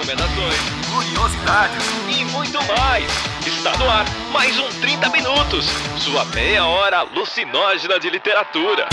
recomendações, curiosidades e muito mais. Está no ar mais um 30 Minutos, sua meia hora alucinógena de literatura.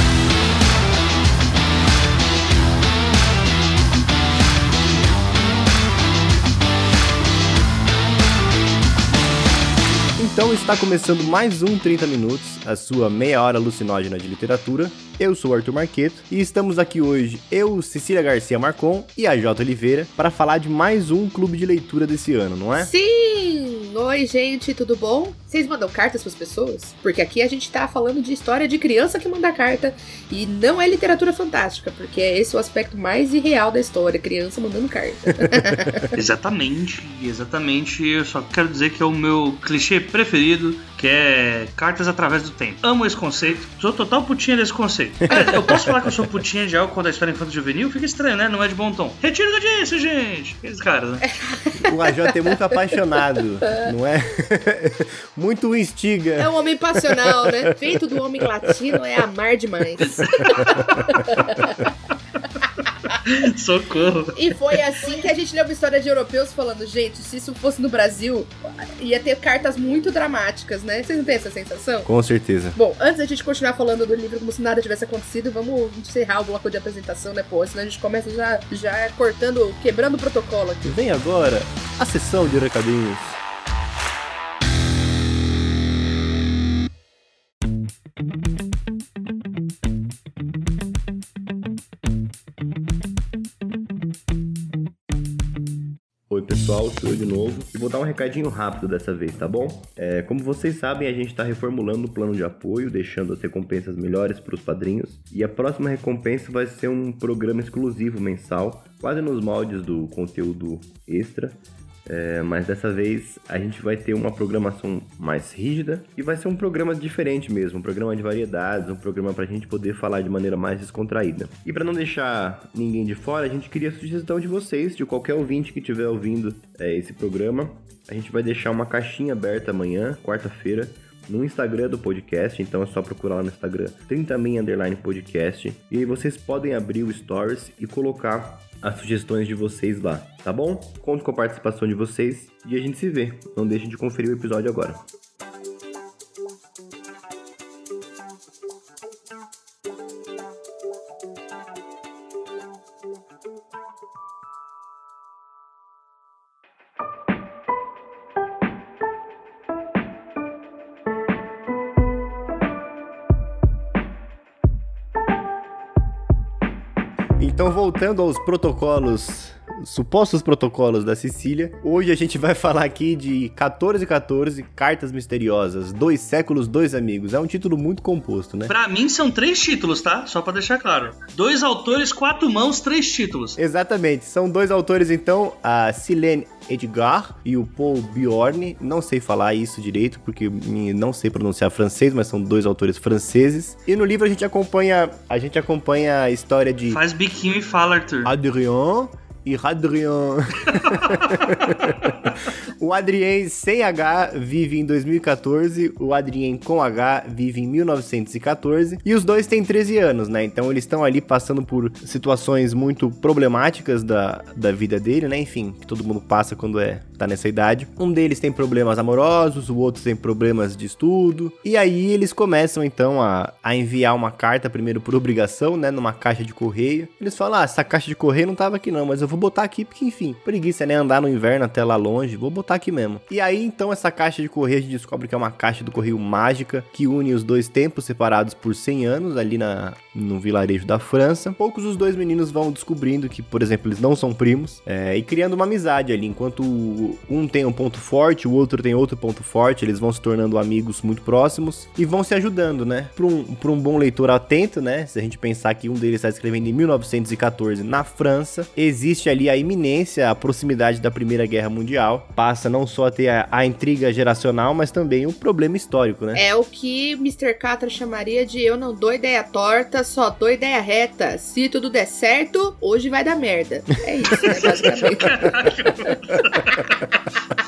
Então está começando mais um 30 Minutos, a sua meia hora alucinógena de literatura. Eu sou o Arthur Marqueto e estamos aqui hoje, eu, Cecília Garcia Marcon e a Jota Oliveira, para falar de mais um clube de leitura desse ano, não é? Sim! Oi, gente, tudo bom? Vocês mandam cartas para as pessoas? Porque aqui a gente tá falando de história de criança que manda carta e não é literatura fantástica, porque é esse o aspecto mais irreal da história, criança mandando carta. exatamente, exatamente. Eu só quero dizer que é o meu clichê preferido, que é cartas através do tempo. Amo esse conceito, sou total putinha desse conceito. eu posso falar que eu sou putinha de algo quando a história é infanto juvenil? Fica estranho, né? Não é de bom tom. Retiro do disse, gente! Aqueles caras, né? O AJ é muito apaixonado, não é? muito instiga. É um homem passional, né? Feito do homem latino é amar demais. Socorro. E foi assim que a gente leu uma história de europeus falando, gente, se isso fosse no Brasil, ia ter cartas muito dramáticas, né? Vocês não têm essa sensação? Com certeza. Bom, antes da gente continuar falando do livro como se nada tivesse acontecido, vamos encerrar o bloco de apresentação, né, pô? Senão a gente começa já, já cortando, quebrando o protocolo aqui. Vem agora a sessão de recadinhos. Pessoal, sou eu de novo. E vou dar um recadinho rápido dessa vez, tá bom? É, como vocês sabem, a gente está reformulando o plano de apoio, deixando as recompensas melhores para os padrinhos. E a próxima recompensa vai ser um programa exclusivo mensal, quase nos moldes do conteúdo extra, é, mas dessa vez a gente vai ter uma programação mais rígida e vai ser um programa diferente mesmo, um programa de variedades, um programa para a gente poder falar de maneira mais descontraída. E para não deixar ninguém de fora, a gente queria a sugestão de vocês, de qualquer ouvinte que estiver ouvindo é, esse programa. A gente vai deixar uma caixinha aberta amanhã, quarta-feira, no Instagram do podcast, então é só procurar lá no Instagram 30 underline podcast e aí vocês podem abrir o Stories e colocar as sugestões de vocês lá, tá bom? Conto com a participação de vocês e a gente se vê. Não deixem de conferir o episódio agora. Voltando aos protocolos, supostos protocolos da Sicília, hoje a gente vai falar aqui de 1414 Cartas Misteriosas, Dois Séculos, Dois Amigos. É um título muito composto, né? Pra mim são três títulos, tá? Só pra deixar claro. Dois autores, quatro mãos, três títulos. Exatamente. São dois autores, então, a Silene Edgar e o Paul Bjorn. Não sei falar isso direito, porque não sei pronunciar francês, mas são dois autores franceses. E no livro a gente acompanha a gente acompanha a história de Faz biquinho e fala, Arthur. Adrien e Hadrian. o Adrien sem H vive em 2014, o Adrien com H vive em 1914, e os dois têm 13 anos, né? Então eles estão ali passando por situações muito problemáticas da, da vida dele, né? Enfim, que todo mundo passa quando é tá nessa idade. Um deles tem problemas amorosos, o outro tem problemas de estudo, e aí eles começam então a, a enviar uma carta primeiro por obrigação, né? Numa caixa de correio. Eles falam: ah, essa caixa de correio não tava aqui não, mas eu vou botar aqui porque, enfim, preguiça, né? Andar no inverno até lá longe, vou botar aqui mesmo. E aí, então, essa caixa de correio a gente descobre que é uma caixa do correio mágica que une os dois tempos separados por 100 anos ali na, no vilarejo da França. Poucos os dois meninos vão descobrindo que, por exemplo, eles não são primos é, e criando uma amizade ali. Enquanto um tem um ponto forte, o outro tem outro ponto forte, eles vão se tornando amigos muito próximos e vão se ajudando, né? Para um, um bom leitor atento, né? Se a gente pensar que um deles está escrevendo em 1914 na França, existe ali a iminência, a proximidade da Primeira Guerra Mundial. Passa não só a ter a, a intriga geracional, mas também o um problema histórico, né? É o que Mr. Catra chamaria de eu não dou ideia torta, só dou ideia reta. Se tudo der certo, hoje vai dar merda. É isso, né, basicamente.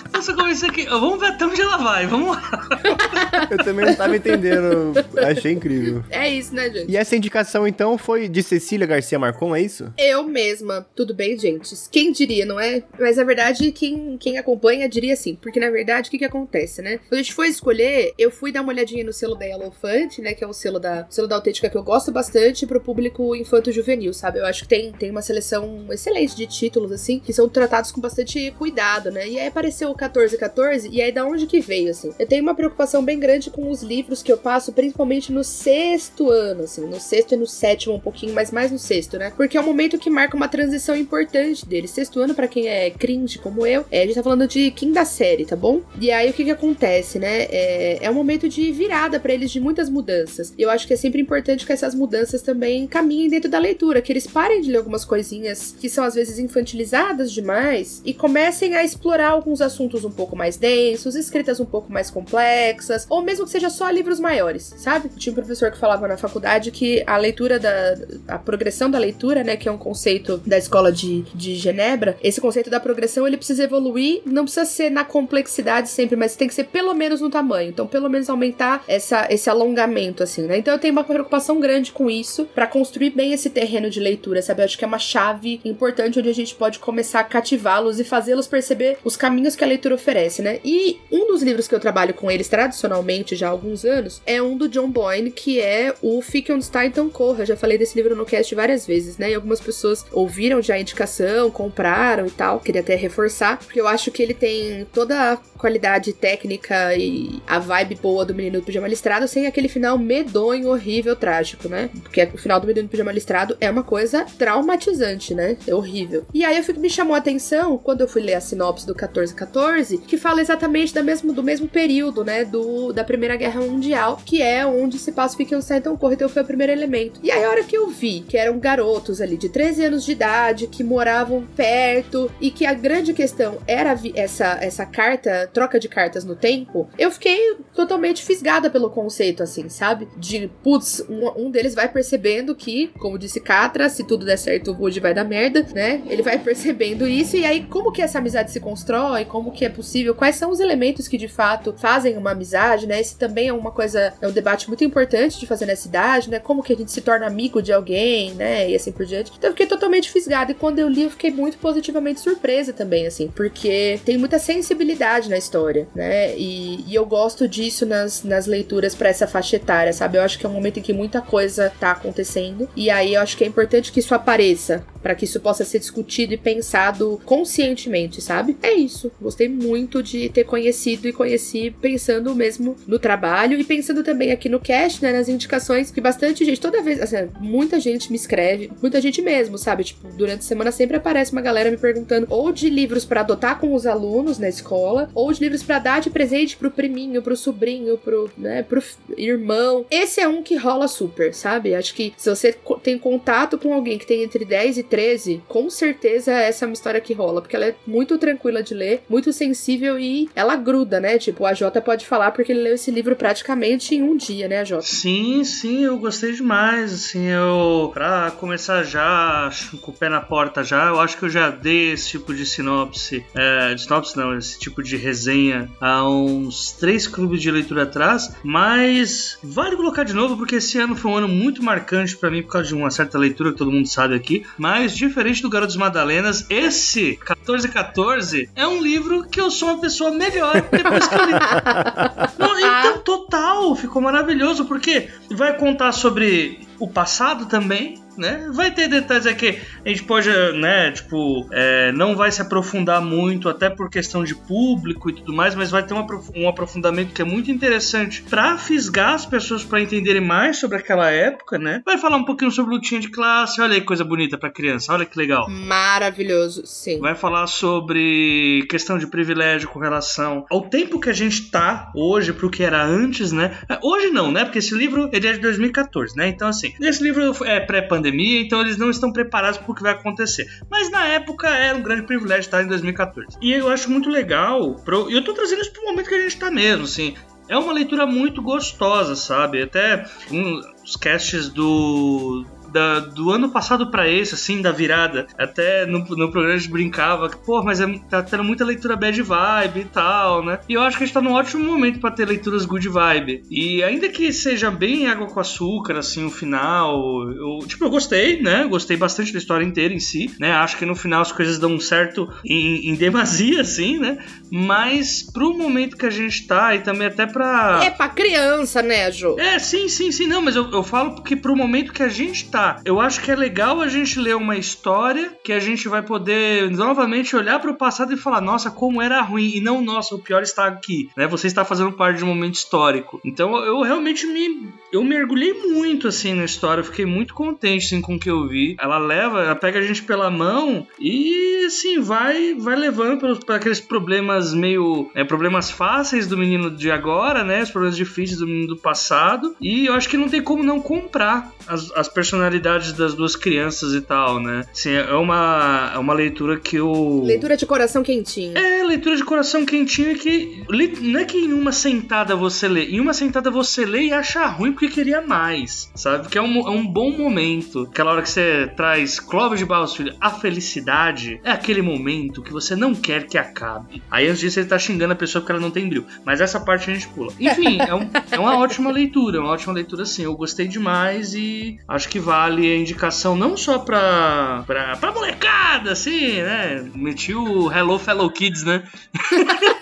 Nossa, comecei aqui. Vamos ver até onde ela vai, vamos lá. Eu também não tava entendendo. Achei incrível. É isso, né, gente? E essa indicação, então, foi de Cecília Garcia Marcon, é isso? Eu mesma. Tudo bem, gente? Quem diria, não é? Mas na verdade, quem, quem acompanha diria sim. Porque na verdade, o que que acontece, né? Quando a gente foi escolher, eu fui dar uma olhadinha no selo da Elefante, né? Que é o selo da, selo da autêntica que eu gosto bastante pro público infanto-juvenil, sabe? Eu acho que tem, tem uma seleção excelente de títulos, assim, que são tratados com bastante cuidado, né? E aí apareceu o 1414, e aí da onde que veio, assim? Eu tenho uma preocupação bem grande com os livros que eu passo, principalmente no sexto ano, assim, no sexto e no sétimo um pouquinho, mas mais no sexto, né? Porque é um momento que marca uma transição importante dele. Sexto ano, para quem é cringe como eu, é, a gente tá falando de quinta série, tá bom? E aí o que que acontece, né? É, é um momento de virada para eles de muitas mudanças. E eu acho que é sempre importante que essas mudanças também caminhem dentro da leitura, que eles parem de ler algumas coisinhas que são às vezes infantilizadas demais e comecem a explorar alguns assuntos um pouco mais densos, escritas um pouco mais complexas, ou mesmo que seja só livros maiores, sabe? Tinha um professor que falava na faculdade que a leitura da a progressão da leitura, né, que é um conceito da escola de, de Genebra, esse conceito da progressão ele precisa evoluir, não precisa ser na complexidade sempre, mas tem que ser pelo menos no tamanho. Então, pelo menos aumentar essa, esse alongamento, assim, né? Então, eu tenho uma preocupação grande com isso para construir bem esse terreno de leitura, sabe? Eu acho que é uma chave importante onde a gente pode começar a cativá-los e fazê-los perceber os caminhos que a leitura oferece, né? E um dos livros que eu trabalho com eles tradicionalmente já há alguns anos é um do John Boyne, que é o Fique Onde Está Então Corra. Eu já falei desse livro no cast várias vezes, né? E algumas pessoas ouviram já a indicação, compraram e tal. Queria até reforçar, porque eu acho que ele tem toda a qualidade técnica e a vibe boa do Menino do Pijama Listrado sem aquele final medonho, horrível, trágico, né? Porque o final do Menino do Pijama Listrado é uma coisa traumatizante, né? É horrível. E aí eu fico, me chamou a atenção quando eu fui ler a sinopse do 1414, que fala exatamente da mesmo, do mesmo período, né? Do, da Primeira Guerra Mundial, que é onde se passa o um Certo Corre, então foi o primeiro elemento. E aí a hora que eu vi que eram garotos ali de 13 anos de idade, que moravam perto, e que a grande questão era essa, essa carta, troca de cartas no tempo, eu fiquei totalmente fisgada pelo conceito, assim, sabe? De, putz, um, um deles vai percebendo que, como disse Catra, se tudo der certo, o Woody vai dar merda, né? Ele vai percebendo isso, e aí como que essa amizade se constrói, como que é possível, quais são os elementos que de fato fazem uma amizade, né? Esse também é uma coisa, é um debate muito importante de fazer nessa idade, né? Como que a gente se torna amigo de alguém, né? E assim por diante. Então eu fiquei totalmente fisgada, e quando eu li, eu fiquei muito positivamente surpresa também, assim, porque tem muita sensibilidade na história, né? E, e eu gosto disso nas, nas leituras para essa faixa etária, sabe? Eu acho que é um momento em que muita coisa tá acontecendo, e aí eu acho que é importante que isso apareça, para que isso possa ser discutido e pensado conscientemente, sabe? É isso. Gostei muito de ter conhecido e conheci pensando mesmo no trabalho e pensando também aqui no cast, né, nas indicações que bastante gente, toda vez, assim, muita gente me escreve, muita gente mesmo, sabe? Tipo, durante a semana sempre aparece uma galera me perguntando ou de livros para adotar com os alunos na escola, ou de livros para dar de presente pro priminho, pro sobrinho, pro, né, pro irmão. Esse é um que rola super, sabe? Acho que se você tem contato com alguém que tem entre 10 e 13, com certeza essa é uma história que rola, porque ela é muito tranquila de ler, muito sensível e ela gruda, né? Tipo, a Jota pode falar porque ele leu esse livro praticamente em um dia, né, Jota? Sim, sim, eu gostei demais, assim, eu pra começar já com o pé na porta já, eu acho que eu já dei esse tipo de sinopse, é, de sinopse não, esse tipo de resenha há uns três clubes de leitura atrás, mas vale colocar de novo porque esse ano foi um ano muito marcante para mim por causa de uma certa leitura que todo mundo sabe aqui, mas diferente do Garotos Madalenas, esse 1414 é um livro que eu sou uma pessoa melhor depois que eu li. Não, então, total, ficou maravilhoso porque vai contar sobre o passado também, né? Vai ter detalhes aqui, a gente pode, né, tipo, é, não vai se aprofundar muito, até por questão de público e tudo mais, mas vai ter um, aprofundamento que é muito interessante para fisgar as pessoas para entenderem mais sobre aquela época, né? Vai falar um pouquinho sobre lutinha de classe, olha aí que coisa bonita para criança, olha que legal. Maravilhoso, sim. Vai falar sobre questão de privilégio com relação ao tempo que a gente tá hoje pro que era antes, né? Hoje não, né? Porque esse livro ele é de 2014, né? Então assim, esse livro é pré-pandemia pandemia, então eles não estão preparados para o que vai acontecer. Mas na época era um grande privilégio estar em 2014. E eu acho muito legal, pro... e eu estou trazendo isso para o momento que a gente está mesmo, assim. É uma leitura muito gostosa, sabe? Até um, os casts do da, do ano passado para esse, assim, da virada. Até no, no programa a gente brincava que, pô, mas é, tá tendo muita leitura bad vibe e tal, né? E eu acho que a gente tá num ótimo momento para ter leituras good vibe. E ainda que seja bem água com açúcar, assim, o final, eu, tipo, eu gostei, né? Gostei bastante da história inteira em si, né? Acho que no final as coisas dão certo em, em demasia, assim, né? Mas pro momento que a gente tá e também até pra. É pra criança, né, Jô? É, sim, sim, sim. Não, mas eu, eu falo porque pro momento que a gente tá, eu acho que é legal a gente ler uma história que a gente vai poder novamente olhar pro passado e falar, nossa, como era ruim. E não, nossa, o pior está aqui, né? Você está fazendo parte de um momento histórico. Então eu realmente me. Eu mergulhei muito, assim, na história. Fiquei muito contente, assim, com o que eu vi. Ela leva, ela pega a gente pela mão e, assim, vai, vai levando para aqueles problemas meio. É, problemas fáceis do menino de agora, né? Os problemas difíceis do menino do passado. E eu acho que não tem como não comprar as, as personalidades das duas crianças e tal, né? Assim, é uma, é uma leitura que eu. Leitura de coração quentinho. É, leitura de coração quentinho que. Não é que em uma sentada você lê. Em uma sentada você lê e acha ruim porque queria mais, sabe? Porque é um, é um bom momento. Aquela hora que você traz Clóvis de Barros Filho, a felicidade é aquele momento que você não quer que acabe. Aí antes disso ele tá xingando a pessoa porque ela não tem brilho. Mas essa parte a gente pula. Enfim, é, um, é uma ótima leitura, uma ótima leitura sim. Eu gostei demais e acho que vale a indicação não só pra, pra, pra molecada, assim, né? Meti o Hello Fellow Kids, né?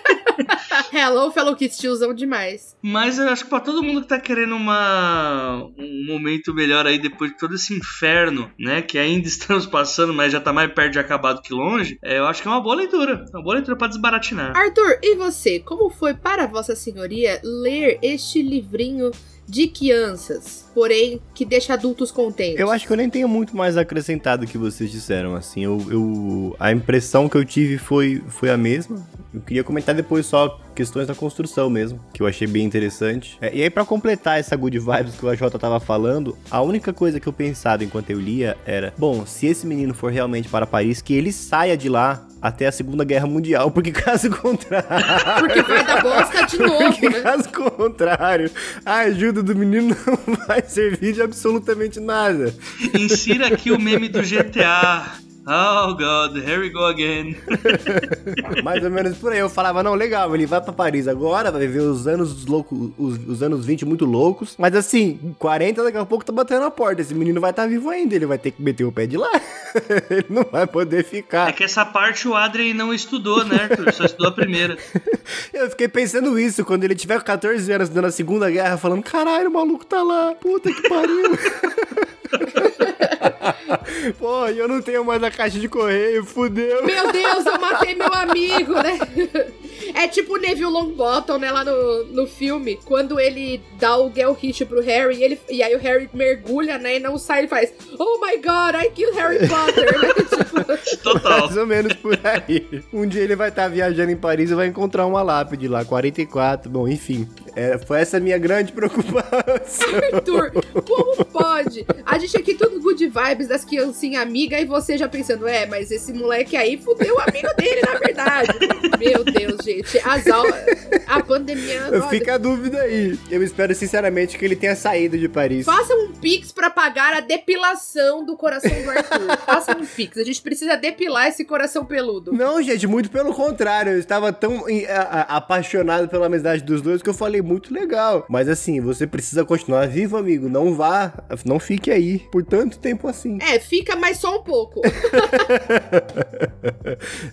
Hello, fellow kids, tiozão demais. Mas eu acho que pra todo mundo que tá querendo uma, um momento melhor aí depois de todo esse inferno, né? Que ainda estamos passando, mas já tá mais perto de acabar do que longe, é, eu acho que é uma boa leitura. Uma boa leitura pra desbaratinar. Arthur, e você? Como foi para Vossa Senhoria ler este livrinho de crianças, porém que deixa adultos contentes. Eu acho que eu nem tenho muito mais acrescentado que vocês disseram, assim, eu, eu, a impressão que eu tive foi, foi a mesma. Eu queria comentar depois só questões da construção mesmo, que eu achei bem interessante. É, e aí para completar essa good vibes que o AJ tava falando, a única coisa que eu pensava enquanto eu lia era, bom, se esse menino for realmente para Paris, que ele saia de lá até a Segunda Guerra Mundial, porque caso contrário. Porque vai dar bosta de novo, porque né? caso contrário, a ajuda do menino não vai servir de absolutamente nada. Insira aqui o meme do GTA. Oh God, here we go again. Mais ou menos por aí. Eu falava, não, legal, ele vai pra Paris agora, vai ver os anos loucos, os, os, anos 20 muito loucos. Mas assim, 40 daqui a pouco tá batendo a porta. Esse menino vai estar tá vivo ainda, ele vai ter que meter o pé de lá. ele não vai poder ficar. É que essa parte o Adrien não estudou, né, Arthur? Só estudou a primeira. Eu fiquei pensando isso quando ele tiver 14 anos dando a Segunda Guerra, falando: caralho, o maluco tá lá, puta que pariu. Pô, eu não tenho mais a caixa de correio, fudeu. Meu Deus, eu matei meu amigo, né? É tipo o Neville Longbottom, né, lá no, no filme, quando ele dá o Gel Hit pro Harry e, ele, e aí o Harry mergulha, né, e não sai, ele faz Oh my God, I killed Harry Potter, né? tipo... Total. Mais ou menos por aí. Um dia ele vai estar tá viajando em Paris e vai encontrar uma lápide lá, 44, bom, enfim. É, foi essa a minha grande preocupação. Arthur, como pode? A gente aqui tudo good vibes das criancinhas amigas e você já pensando, é, mas esse moleque aí fudeu o amigo dele, na verdade. Meu Deus, gente. As aulas. A pandemia. Fica a dúvida aí. Eu espero sinceramente que ele tenha saído de Paris. Faça um pix para pagar a depilação do coração do Arthur. Faça um pix. A gente precisa depilar esse coração peludo. Não, gente, muito pelo contrário. Eu estava tão apaixonado pela amizade dos dois que eu falei muito legal. Mas assim, você precisa continuar vivo, amigo. Não vá, não fique aí por tanto tempo assim. É, fica mais só um pouco.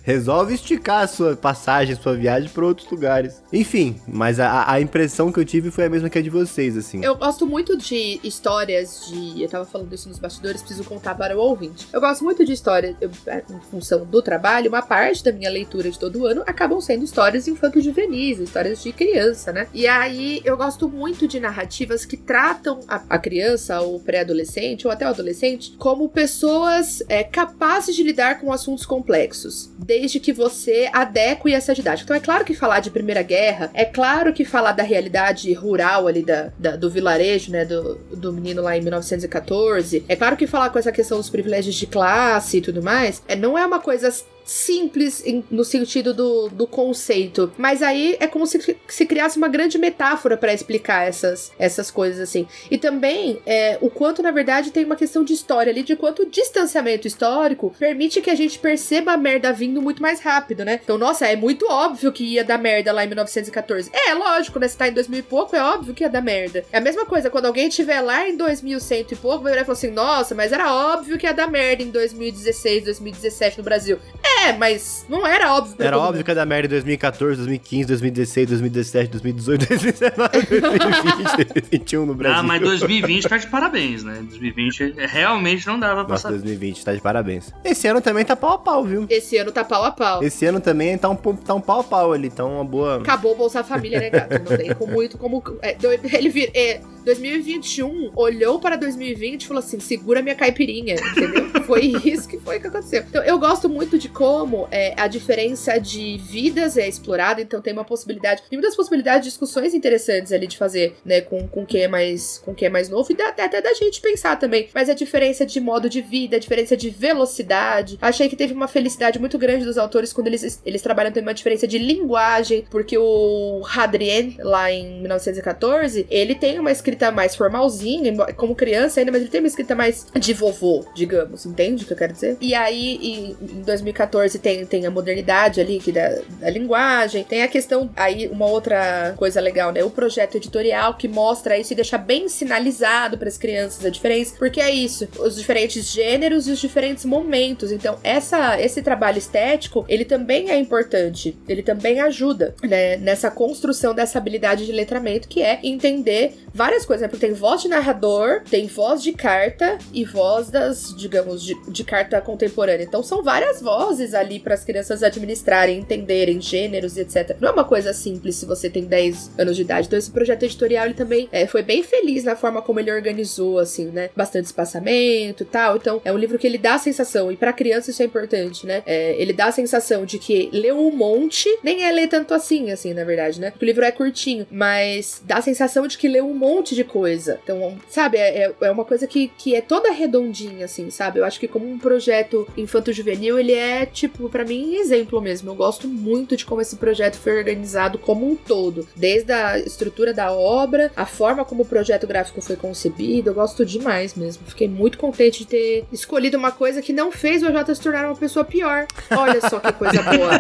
Resolve esticar a sua passagem, sua viagem para outros lugares. Enfim, mas a, a, impressão que eu tive foi a mesma que a de vocês, assim. Eu gosto muito de histórias de. Eu tava falando isso nos bastidores, preciso contar para o ouvinte. Eu gosto muito de histórias, em função do trabalho, uma parte da minha leitura de todo ano acabam sendo histórias infanto-juvenis, histórias de criança, né? E aí eu gosto muito de narrativas que tratam a, a criança, ou pré-adolescente, ou até o adolescente, como pessoas é, capazes de lidar com assuntos complexos, desde que você adeque essa didática. Então é claro que falar de Primeira Guerra, é claro que falar da realidade rural ali da, da, do vilarejo, né, do, do menino lá em 1914, é claro que falar com essa questão dos privilégios de classe e tudo mais, é, não é uma coisa simples no sentido do, do conceito. Mas aí é como se se criasse uma grande metáfora pra explicar essas, essas coisas assim. E também é, o quanto, na verdade, tem uma questão de história ali, de quanto o distanciamento histórico permite que a gente perceba a merda vindo muito mais rápido, né? Então, nossa, é muito óbvio que ia dar merda lá em 1914. É, lógico, né? Se tá em 2000 e pouco, é óbvio que ia dar merda. É a mesma coisa, quando alguém estiver lá em 2100 e pouco, vai virar e falar assim, nossa, mas era óbvio que ia dar merda em 2016, 2017 no Brasil. É, mas não era óbvio. Era óbvio mundo. que ia dar merda em 2014, 2015, 2016, 2017, 2018, 2019, 2020, 2021 no Brasil. Ah, mas 2020 tá de parabéns, né? 2020 é- realmente não dava pra Nossa, saber. 2020, tá de parabéns. Esse ano também tá pau a pau, viu? Esse ano tá pau a pau. Esse ano também tá um, tá um pau a pau ali, tá uma boa... Acabou o Bolsa Família, né, gato? Não tem com muito como. é, ele vir, é, 2021 olhou para 2020 e falou assim: segura minha caipirinha, entendeu? foi isso que foi que aconteceu. Então, eu gosto muito de como é, a diferença de vidas é explorada, então tem uma possibilidade, tem muitas possibilidades de discussões interessantes ali de fazer, né, com, com quem é mais com quem é mais novo e dá, até da gente pensar também. Mas a diferença de modo de vida, a diferença de velocidade. Achei que teve uma felicidade muito grande dos autores quando eles, eles trabalham também uma diferença de linguagem, porque o Hadrien, lá em 1914, ele tem uma escrita mais formalzinha, como criança ainda, mas ele tem uma escrita mais de vovô, digamos, entende o que eu quero dizer? E aí, em 2014, tem, tem a modernidade ali que da, da linguagem, tem a questão, aí uma outra coisa legal, né? O projeto editorial que mostra isso e deixa bem sinalizado para as crianças a diferença, porque é isso, os diferentes gêneros e os diferentes momentos. Então, essa, esse trabalho estético, ele também é importante, ele também ajuda, né, nessa construção dessa habilidade de letramento, que é entender várias coisas, né? Porque tem voz de narrador, tem voz de carta e voz das, digamos, de, de carta contemporânea. Então, são várias vozes ali para as crianças administrarem, entenderem gêneros e etc. Não é uma coisa simples se você tem 10 anos de idade. Então, esse projeto editorial, ele também é, foi bem feliz na forma como ele organizou, assim, né? Bastante espaçamento e tal. Então, é um livro que ele dá a sensação, e para criança isso é importante, né? É, ele dá a sensação de que leu um monte, nem é ler tanto assim, assim, na verdade, né? Porque o livro é curtinho, mas dá a sensação de que leu um monte de coisa. Então, sabe, é, é- é uma coisa que, que é toda redondinha, assim, sabe? Eu acho que como um projeto infanto-juvenil, ele é, tipo, pra mim, exemplo mesmo. Eu gosto muito de como esse projeto foi organizado como um todo. Desde a estrutura da obra, a forma como o projeto gráfico foi concebido, eu gosto demais mesmo. Fiquei muito contente de ter escolhido uma coisa que não fez o AJ se tornar uma pessoa pior. Olha só que coisa boa.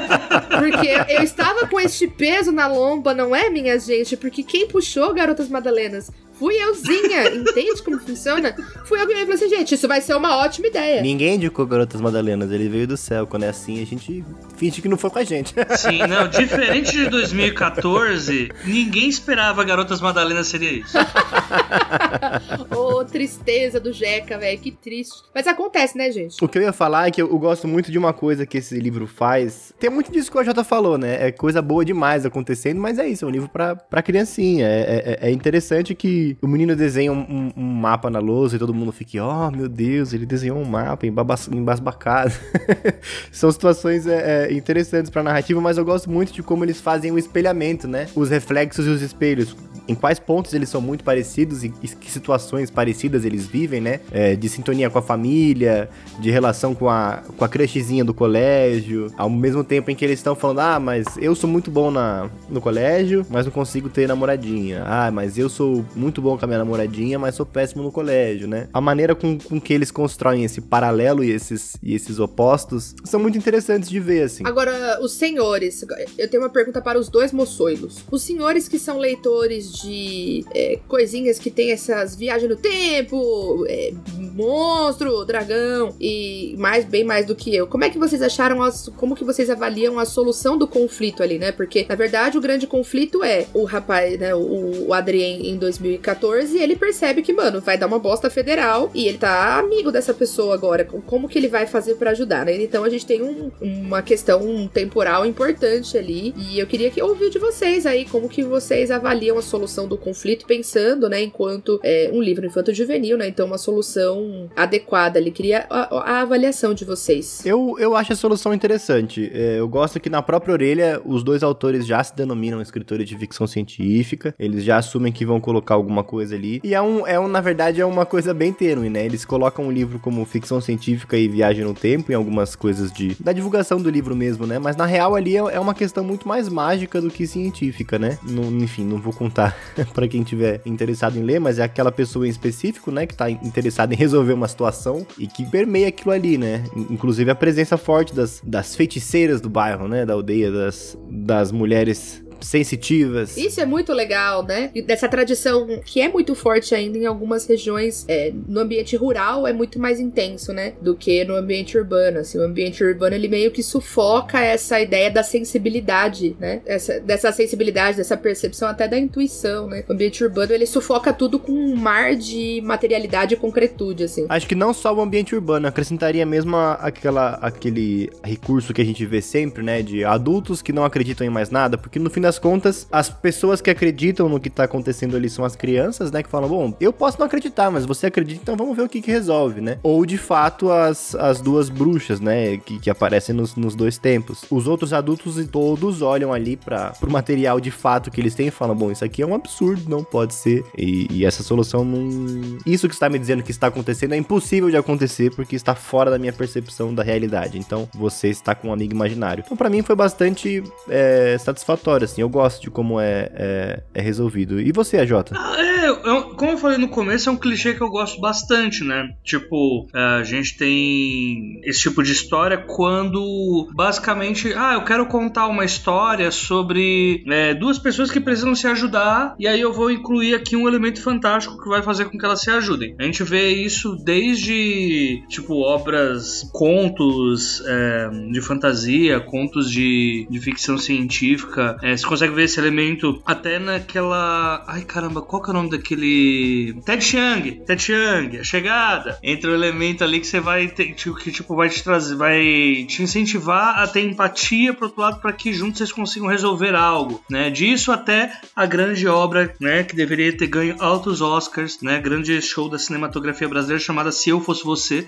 Porque eu estava com este peso na lomba, não é, minha gente? Porque quem puxou Garotas Madalenas fui euzinha. Entende como funciona? Fui eu que falei assim, gente, isso vai ser uma ótima ideia. Ninguém indicou Garotas Madalenas, ele veio do céu. Quando é assim, a gente finge que não foi com a gente. Sim, não, diferente de 2014, ninguém esperava Garotas Madalenas seria isso. Ô, tristeza do Jeca, velho, que triste. Mas acontece, né, gente? O que eu ia falar é que eu, eu gosto muito de uma coisa que esse livro faz. Tem muito disso que o Jota falou, né? É coisa boa demais acontecendo, mas é isso, é um livro pra, pra criancinha. É, é- é interessante que o menino desenha um, um- um mapa na lousa e todo mundo fique, oh meu Deus, ele desenhou um mapa embasbacado. São situações é, é, interessantes pra narrativa, mas eu gosto muito de como eles fazem o espelhamento, né? Os reflexos e os espelhos. Em quais pontos eles são muito parecidos e que situações parecidas eles vivem, né? É, de sintonia com a família, de relação com a, com a crushzinha do colégio, ao mesmo tempo em que eles estão falando, ah, mas eu sou muito bom na, no colégio, mas não consigo ter namoradinha. Ah, mas eu sou muito bom com a minha namoradinha, mas sou péssimo no colégio, né? A maneira com, com que eles constroem esse paralelo e esses, e esses opostos são muito interessantes de ver, assim. Agora, os senhores, eu tenho uma pergunta para os dois moçoilos. Os senhores que são leitores de é, coisinhas que tem essas viagens no tempo, é, monstro, dragão e mais, bem mais do que eu. Como é que vocês acharam, as, como que vocês avaliam a solução do conflito ali, né? Porque, na verdade, o grande conflito é o rapaz, né, o, o Adrien em 2014, ele percebe que, mano, vai dar uma bosta federal e ele tá amigo dessa pessoa agora. Como que ele vai fazer para ajudar, né? Então a gente tem um- uma questão temporal importante ali e eu queria que ouvir de vocês aí como que vocês avaliam a solução do conflito pensando, né, enquanto é, um livro infanto-juvenil, né? Então uma solução adequada ali. Queria a, a avaliação de vocês. Eu, eu acho a solução interessante. É, eu gosto que na própria orelha os dois autores já se denominam escritores de ficção científica. Eles já assumem que vão colocar alguma coisa ali. E é um, é um na verdade, é uma coisa bem tênue, né? Eles colocam o livro como ficção científica e viagem no tempo em algumas coisas de da divulgação do livro mesmo, né? Mas na real ali é, é uma questão muito mais mágica do que científica, né? Enfim, não vou contar para quem tiver interessado em ler, mas é aquela pessoa em específico, né, que tá interessada em resolver uma situação e que permeia aquilo ali, né? Inclusive a presença forte das, das feiticeiras do bairro, né? Da aldeia, das, das mulheres sensitivas. Isso é muito legal, né? E dessa tradição que é muito forte ainda em algumas regiões. É, no ambiente rural é muito mais intenso, né? Do que no ambiente urbano. Assim, o ambiente urbano ele meio que sufoca essa ideia da sensibilidade, né? Essa, dessa sensibilidade, dessa percepção até da intuição, né? O ambiente urbano ele sufoca tudo com um mar de materialidade e concretude, assim. Acho que não só o ambiente urbano, acrescentaria mesmo aquela, aquele recurso que a gente vê sempre, né? De adultos que não acreditam em mais nada, porque no fim das contas, as pessoas que acreditam no que tá acontecendo ali são as crianças, né? Que falam, bom, eu posso não acreditar, mas você acredita, então vamos ver o que que resolve, né? Ou, de fato, as, as duas bruxas, né? Que, que aparecem nos, nos dois tempos. Os outros adultos todos olham ali para pro material de fato que eles têm e falam, bom, isso aqui é um absurdo, não pode ser. E, e essa solução não... Isso que está me dizendo que está acontecendo é impossível de acontecer porque está fora da minha percepção da realidade. Então, você está com um amigo imaginário. Então, para mim, foi bastante é, satisfatório, assim. Eu gosto de como é, é, é resolvido. E você, AJ? Ah, é, como eu falei no começo, é um clichê que eu gosto bastante, né? Tipo, a gente tem esse tipo de história quando basicamente, ah, eu quero contar uma história sobre é, duas pessoas que precisam se ajudar e aí eu vou incluir aqui um elemento fantástico que vai fazer com que elas se ajudem. A gente vê isso desde, tipo, obras, contos é, de fantasia, contos de, de ficção científica. É, você consegue ver esse elemento até naquela. Ai caramba, qual que é o nome daquele. Ted Chiang. Ted Chiang, a chegada. Entre o elemento ali que você vai ter, que tipo vai te trazer, vai te incentivar a ter empatia pro outro lado para que juntos vocês consigam resolver algo, né? Disso até a grande obra, né, que deveria ter ganho altos Oscars, né? Grande show da cinematografia brasileira chamada Se Eu Fosse Você.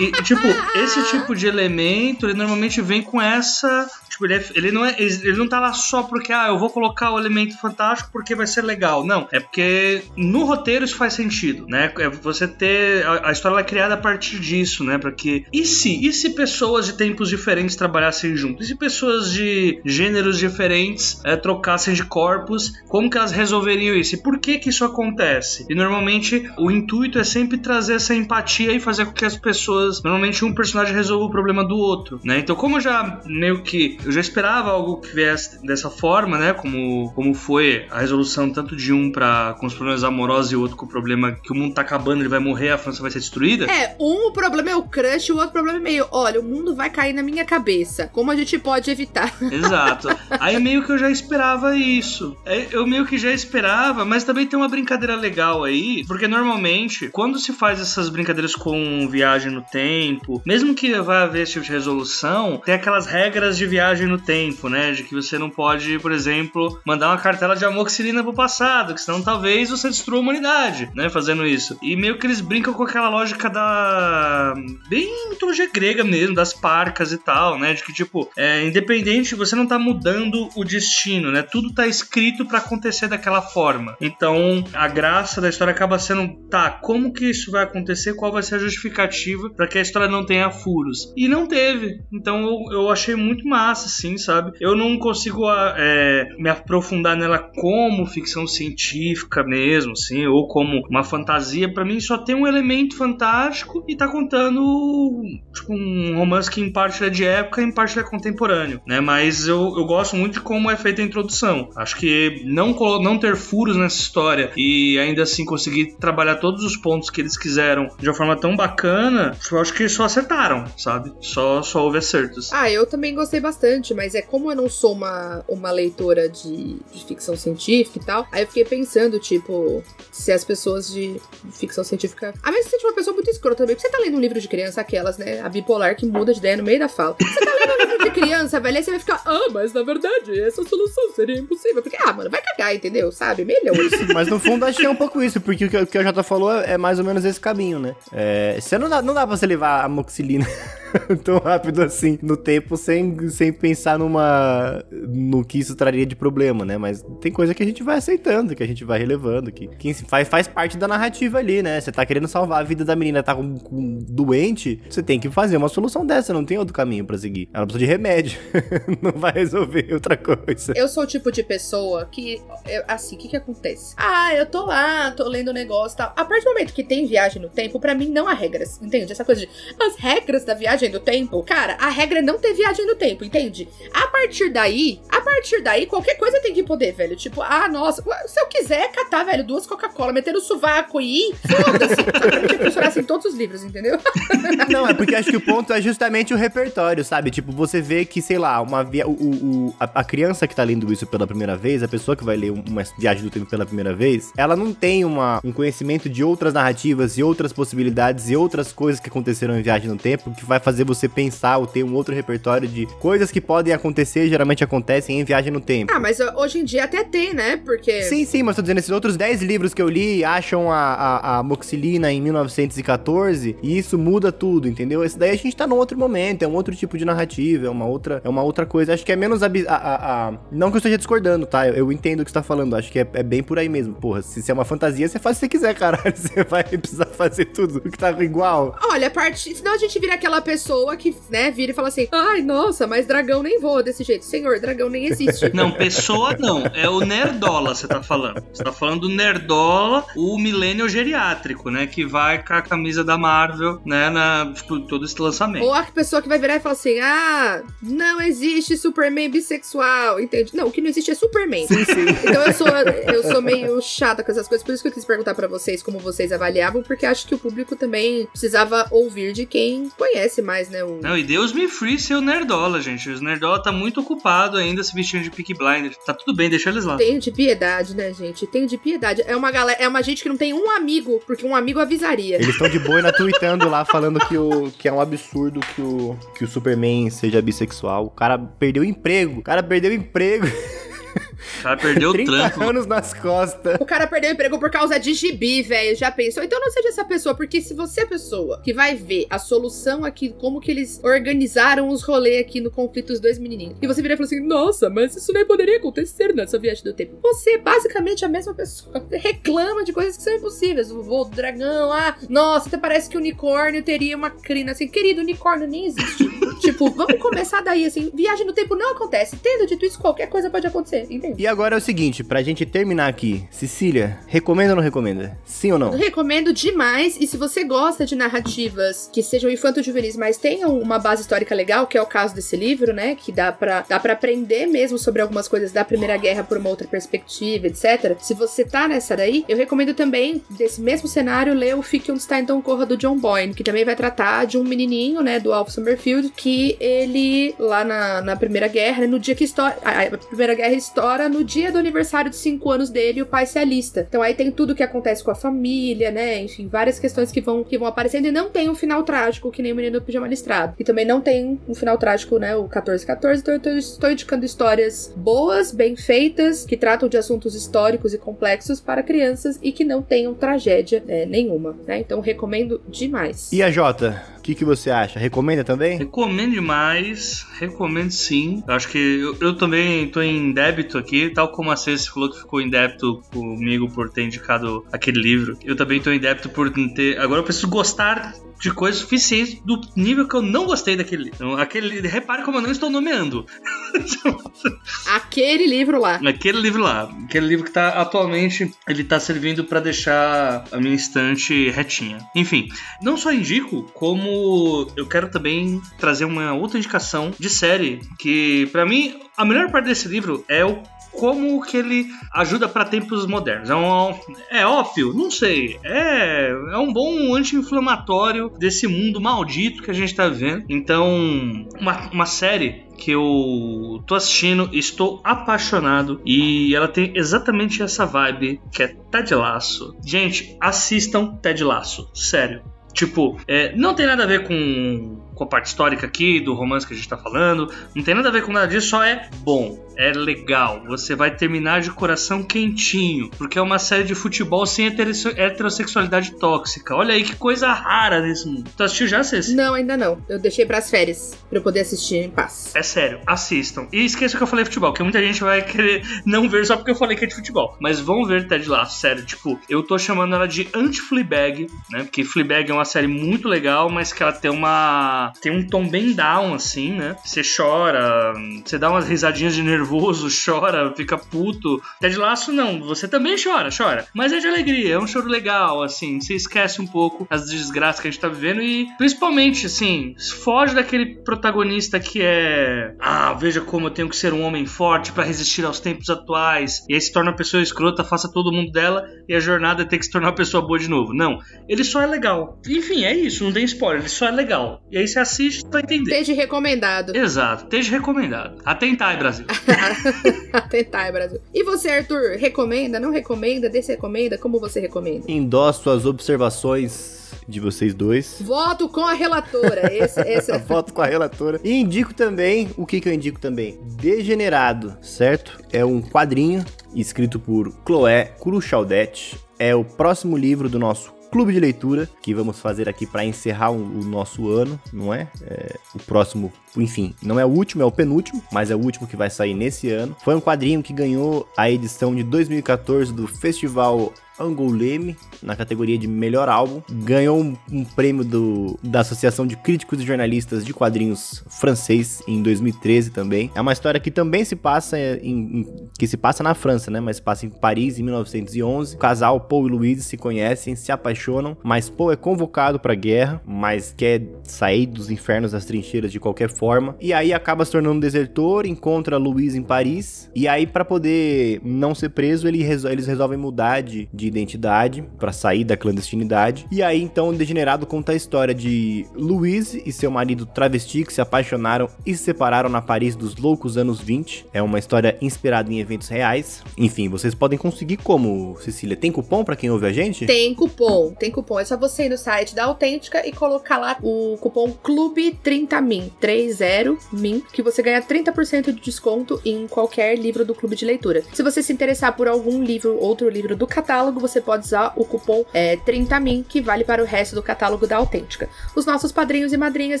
E, tipo, esse tipo de elemento, ele normalmente vem com essa Tipo, ele, é, ele, não é, ele não tá lá só porque, ah, eu vou colocar o elemento fantástico porque vai ser legal. Não, é porque no roteiro isso faz sentido, né? É você ter. A, a história é criada a partir disso, né? Pra que. E se? E se pessoas de tempos diferentes trabalhassem juntos? E se pessoas de gêneros diferentes é, trocassem de corpos? Como que elas resolveriam isso? E por que que isso acontece? E normalmente o intuito é sempre trazer essa empatia e fazer com que as pessoas. Normalmente um personagem resolva o problema do outro, né? Então, como eu já meio que eu já esperava algo que viesse dessa forma, né? Como, como foi a resolução tanto de um para com os problemas amorosos e o outro com o problema que o mundo tá acabando, ele vai morrer, a França vai ser destruída. É, um o problema é o crush, o outro problema é meio, olha, o mundo vai cair na minha cabeça. Como a gente pode evitar? Exato. Aí meio que eu já esperava isso. Eu meio que já esperava, mas também tem uma brincadeira legal aí, porque normalmente, quando se faz essas brincadeiras com viagem no tempo, mesmo que vá haver esse tipo de resolução, tem aquelas regras de viagem no tempo, né? De que você não pode, por exemplo, mandar uma cartela de amoxicilina pro passado, que senão talvez você destrua a humanidade, né? Fazendo isso. E meio que eles brincam com aquela lógica da. bem mitologia grega mesmo, das parcas e tal, né? De que, tipo, é independente, você não tá mudando o destino, né? Tudo tá escrito para acontecer daquela forma. Então, a graça da história acaba sendo, tá, como que isso vai acontecer? Qual vai ser a justificativa para que a história não tenha furos? E não teve. Então, eu, eu achei muito massa assim, sabe? Eu não consigo ah, é, me aprofundar nela como ficção científica mesmo, assim, ou como uma fantasia. Para mim, só tem um elemento fantástico e tá contando tipo, um romance que em parte é de época e em parte é contemporâneo, né? Mas eu, eu gosto muito de como é feita a introdução. Acho que não, não ter furos nessa história e ainda assim conseguir trabalhar todos os pontos que eles quiseram de uma forma tão bacana, eu acho que só acertaram, sabe? Só, só houve acertos. Ah, eu também gostei bastante bastante, mas é como eu não sou uma, uma leitora de, de ficção científica e tal, aí eu fiquei pensando, tipo, se as pessoas de ficção científica. Ah, mas você é uma pessoa muito escrota também. Porque você tá lendo um livro de criança, aquelas, né? A bipolar que muda de ideia no meio da fala. Você tá lendo um livro de criança, velho, aí você vai ficar, ah, mas na verdade, essa solução seria impossível. Porque, ah, mano, vai cagar, entendeu? Sabe? Melhor isso. Mas no fundo acho que é um pouco isso, porque o que, o que a Jota falou é mais ou menos esse caminho, né? É, você não dá, não dá pra você levar a moxilina. tão rápido assim no tempo sem, sem pensar numa no que isso traria de problema, né? Mas tem coisa que a gente vai aceitando, que a gente vai relevando, que, que faz, faz parte da narrativa ali, né? Você tá querendo salvar a vida da menina, tá com, com doente, você tem que fazer uma solução dessa, não tem outro caminho para seguir. Ela precisa de remédio, não vai resolver outra coisa. Eu sou o tipo de pessoa que, assim, o que que acontece? Ah, eu tô lá, tô lendo o negócio e tal. A partir do momento que tem viagem no tempo, para mim não há regras, entende? Essa coisa de as regras da viagem do tempo. Cara, a regra é não ter viagem no tempo, entende? A partir daí, a partir daí, qualquer coisa tem que poder, velho. Tipo, ah, nossa, se eu quiser catar, velho, duas Coca-Cola, meter no sovaco e ir, foda-se. Que funcionasse em todos os livros, entendeu? Não, é porque acho que o ponto é justamente o repertório, sabe? Tipo, você vê que, sei lá, uma via... o, o a, a, criança que tá lendo isso pela primeira vez, a pessoa que vai ler uma viagem do tempo pela primeira vez, ela não tem uma, um conhecimento de outras narrativas e outras possibilidades e outras coisas que aconteceram em viagem no tempo que vai fazer você pensar ou ter um outro repertório de coisas que podem acontecer, geralmente acontecem em viagem no tempo. Ah, mas hoje em dia até tem, né? Porque. Sim, sim, mas tô dizendo, esses outros 10 livros que eu li acham a, a, a moxilina em 1914 e isso muda tudo, entendeu? Esse daí a gente tá num outro momento, é um outro tipo de narrativa, é uma outra, é uma outra coisa. Acho que é menos. A, a, a não que eu esteja discordando, tá? Eu, eu, entendo o que você tá falando, acho que é, é, bem por aí mesmo. Porra, se, se é uma fantasia, você faz o que você quiser, caralho. Você vai precisar fazer tudo que tá igual. Olha, a parte. Senão a gente vira aquela pessoa que, né, vira e fala assim: ai, nossa, mas dragão nem voa desse jeito. Senhor, dragão nem existe. Não, pessoa não. É o nerdola você tá falando. Você tá falando do nerdola, o milênio geriátrico, né? Que vai com a camisa da Marvel, né? Na, tipo, todo esse lançamento. Ou a pessoa que vai virar e falar assim: ah, não existe Superman bissexual, entende? Não, o que não existe é Superman. Sim, sim. Então eu sou, eu sou meio chata com essas coisas, por isso que eu quis perguntar para vocês como vocês avaliavam, porque acho que o público também precisava ouvir de quem conhece mais, né? O... Não, e Deus me free ser o Nerdola, gente. Os Nerdola tá muito ocupado ainda se vestindo de Peak Blinder. Tá tudo bem, deixa eles lá. Tenho de piedade, né, gente? Tenho de piedade. É uma galera, é uma gente que não tem um amigo, porque um amigo avisaria. Eles estão de boina tweetando lá, falando que, o, que é um absurdo que o, que o Superman seja bissexual. O cara perdeu o emprego. O cara perdeu o emprego. O cara perdeu o 30 trampo. anos nas costas. O cara perdeu o emprego por causa de gibi, velho. Já pensou? Então não seja essa pessoa, porque se você é a pessoa que vai ver a solução aqui, como que eles organizaram os rolês aqui no conflito dos dois menininhos, e você vira e fala assim: nossa, mas isso nem poderia acontecer nessa viagem do tempo. Você é basicamente a mesma pessoa. Reclama de coisas que são impossíveis. O voo do dragão, ah, nossa, até parece que o unicórnio teria uma crina assim. Querido, unicórnio nem existe. tipo, vamos começar daí, assim. Viagem no tempo não acontece. Tendo dito isso, qualquer coisa pode acontecer, entende? E agora é o seguinte, pra gente terminar aqui, Cecília, recomenda ou não recomenda? Sim ou não? recomendo demais, e se você gosta de narrativas que sejam infanto-juvenis, mas tenham uma base histórica legal, que é o caso desse livro, né, que dá pra, dá pra aprender mesmo sobre algumas coisas da Primeira Guerra por uma outra perspectiva, etc. Se você tá nessa daí, eu recomendo também, desse mesmo cenário, ler o Fique Onde Está Então Corra, do John Boyne, que também vai tratar de um menininho, né, do Alf Summerfield, que ele, lá na, na Primeira Guerra, né, no dia que a, a Primeira Guerra estoura no dia do aniversário de 5 anos dele, o pai se alista. Então aí tem tudo que acontece com a família, né? Enfim, várias questões que vão, que vão aparecendo e não tem um final trágico que nem o menino do pijama listrado. E também não tem um final trágico, né? O 1414. Então eu estou indicando histórias boas, bem feitas, que tratam de assuntos históricos e complexos para crianças e que não tenham tragédia né, nenhuma, né? Então recomendo demais. E a Jota? O que, que você acha? Recomenda também? Recomendo demais, recomendo sim. Acho que eu, eu também tô em débito aqui, tal como a Ceci falou que ficou em débito comigo por ter indicado aquele livro. Eu também tô em débito por ter. Agora eu preciso gostar de coisas suficientes do nível que eu não gostei daquele livro. Então, aquele, repare como eu não estou nomeando. aquele livro lá. Aquele livro lá. Aquele livro que tá atualmente, ele tá servindo para deixar a minha estante retinha. Enfim, não só indico, como eu quero também trazer uma outra indicação de série que para mim a melhor parte desse livro é o como que ele ajuda para tempos modernos. É, um, é óbvio? Não sei. É, é um bom anti-inflamatório desse mundo maldito que a gente tá vendo. Então, uma, uma série que eu tô assistindo, estou apaixonado e ela tem exatamente essa vibe que é Ted Laço. Gente, assistam Ted Laço, sério. Tipo, é, não tem nada a ver com, com a parte histórica aqui, do romance que a gente tá falando, não tem nada a ver com nada disso, só é bom é legal. Você vai terminar de coração quentinho, porque é uma série de futebol sem heterossexualidade tóxica. Olha aí que coisa rara nesse mundo. Tu assistiu já, Ceci? Não, ainda não. Eu deixei pras férias pra eu poder assistir em paz. É sério, assistam. E esqueça que eu falei futebol, que muita gente vai querer não ver só porque eu falei que é de futebol. Mas vão ver Ted Lasso, sério. Tipo, eu tô chamando ela de anti-Fleabag, né? Porque Fleabag é uma série muito legal, mas que ela tem uma... tem um tom bem down, assim, né? Você chora, você dá umas risadinhas de nervoso, chora, fica puto. Ted Lasso, não. Você também chora, chora. Mas é de alegria, é um choro legal, assim. Você esquece um pouco as desgraças que a gente tá vivendo e, principalmente, assim, foge daquele protagonista que é... Ah, veja como eu tenho que ser um homem forte para resistir aos tempos atuais. E aí se torna uma pessoa escrota, faça todo mundo dela e a jornada é ter que se tornar uma pessoa boa de novo. Não. Ele só é legal. Enfim, é isso, não tem spoiler. Ele só é legal. E aí você assiste pra entender. Esteja recomendado. Exato, esteja recomendado. Atentai, Brasil. Atentai, Brasil. E você, Arthur, recomenda, não recomenda, desrecomenda? Como você recomenda? Endosso as observações de vocês dois. Voto com a relatora. Esse, esse... Voto com a relatora. E indico também, o que, que eu indico também? Degenerado, certo? É um quadrinho escrito por Chloé Cruchaldete. É o próximo livro do nosso clube de leitura que vamos fazer aqui para encerrar o, o, nosso ano, não é? é? O próximo, enfim, não é o último, é o penúltimo, mas é o último que vai sair nesse ano. Foi um quadrinho que ganhou a edição de 2014 do Festival Angoulême na categoria de melhor álbum. Ganhou um, um, prêmio do, da Associação de Críticos e Jornalistas de Quadrinhos francês em 2013 também. É uma história que também se passa em, em, que se passa na França, né? Mas passa em Paris em 1911. O casal Paul e Louise se conhecem, se apaixonam, mas Paul é convocado para guerra, mas quer sair dos infernos das trincheiras de qualquer forma. E aí acaba se tornando desertor, encontra Louise em Paris. E aí para poder não ser preso, ele resol eles resolvem mudar de, de identidade para sair da clandestinidade. E aí então o Degenerado conta a história de Louise e seu marido travesti que se apaixonaram e se separaram na Paris dos loucos anos 20. É uma história inspirada em eventos reais. Enfim, vocês podem conseguir como, Cecília? Tem cupom para quem ouve a gente? Tem cupom, tem cupom. É só você ir no site da Autêntica e colocar lá o cupom CLUBE30MIN, 30MIN, que você ganha 30% de desconto em qualquer livro do Clube de Leitura. Se você se interessar por algum livro, outro livro do catálogo, você pode usar o cupom é, 30min, que vale para o resto do catálogo da Autêntica. Os nossos padrinhos e madrinhas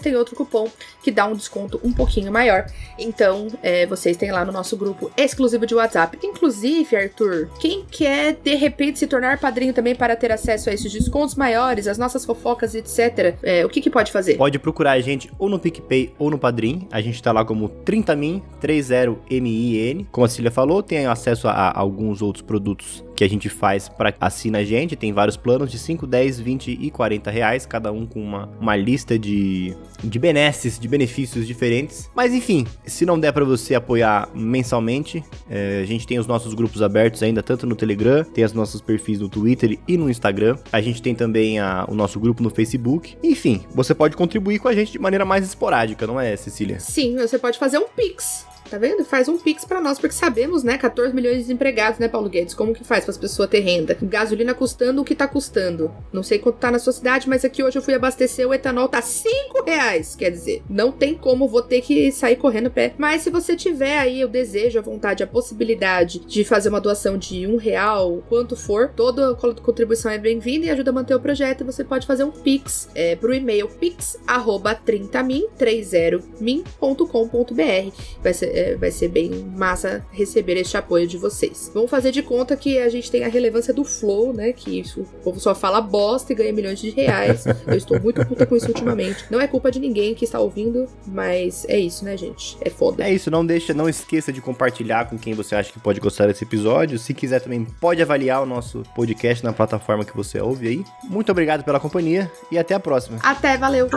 têm outro cupom que dá um desconto um pouquinho maior. Então, é, vocês têm lá no nosso grupo exclusivo de WhatsApp. Inclusive, Arthur, quem quer de repente se tornar padrinho também para ter acesso a esses descontos maiores, as nossas fofocas, etc., é, o que, que pode fazer? Pode procurar a gente ou no PicPay ou no Padrim. A gente tá lá como 30min, 30min. Como a Cília falou, tem acesso a, a alguns outros produtos que a gente faz para assina a gente. Tem vários planos de 5, 10, 20 e 40 reais, cada um com uma, uma lista de, de benesses, de benefícios diferentes. Mas enfim, se não der para você apoiar mensalmente, é, a gente tem os nossos grupos abertos ainda, tanto no Telegram, tem os nossos perfis no Twitter e no Instagram. A gente tem também a, o nosso grupo no Facebook. Enfim, você pode contribuir com a gente de maneira mais esporádica, não é, Cecília? Sim, você pode fazer um Pix Tá vendo? Faz um pix para nós, porque sabemos, né? 14 milhões de desempregados, né, Paulo Guedes? Como que faz para as pessoas ter renda? Gasolina custando o que tá custando. Não sei quanto tá na sua cidade, mas aqui hoje eu fui abastecer, o etanol tá 5 reais. Quer dizer, não tem como, vou ter que sair correndo pé. Mas se você tiver aí o desejo, a vontade, a possibilidade de fazer uma doação de um real, quanto for, toda contribuição é bem-vinda e ajuda a manter o projeto. Você pode fazer um pix é, pro e-mail pix@30min 30min.com.br. Vai ser é, vai ser bem massa receber este apoio de vocês. Vamos fazer de conta que a gente tem a relevância do Flow, né? Que isso, o povo só fala bosta e ganha milhões de reais. Eu estou muito puta com isso ultimamente. Não é culpa de ninguém que está ouvindo, mas é isso, né, gente? É foda. É isso, não deixa, não esqueça de compartilhar com quem você acha que pode gostar desse episódio. Se quiser também pode avaliar o nosso podcast na plataforma que você ouve aí. Muito obrigado pela companhia e até a próxima. Até, valeu.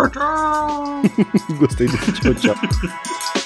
Gostei do tchau, tchau.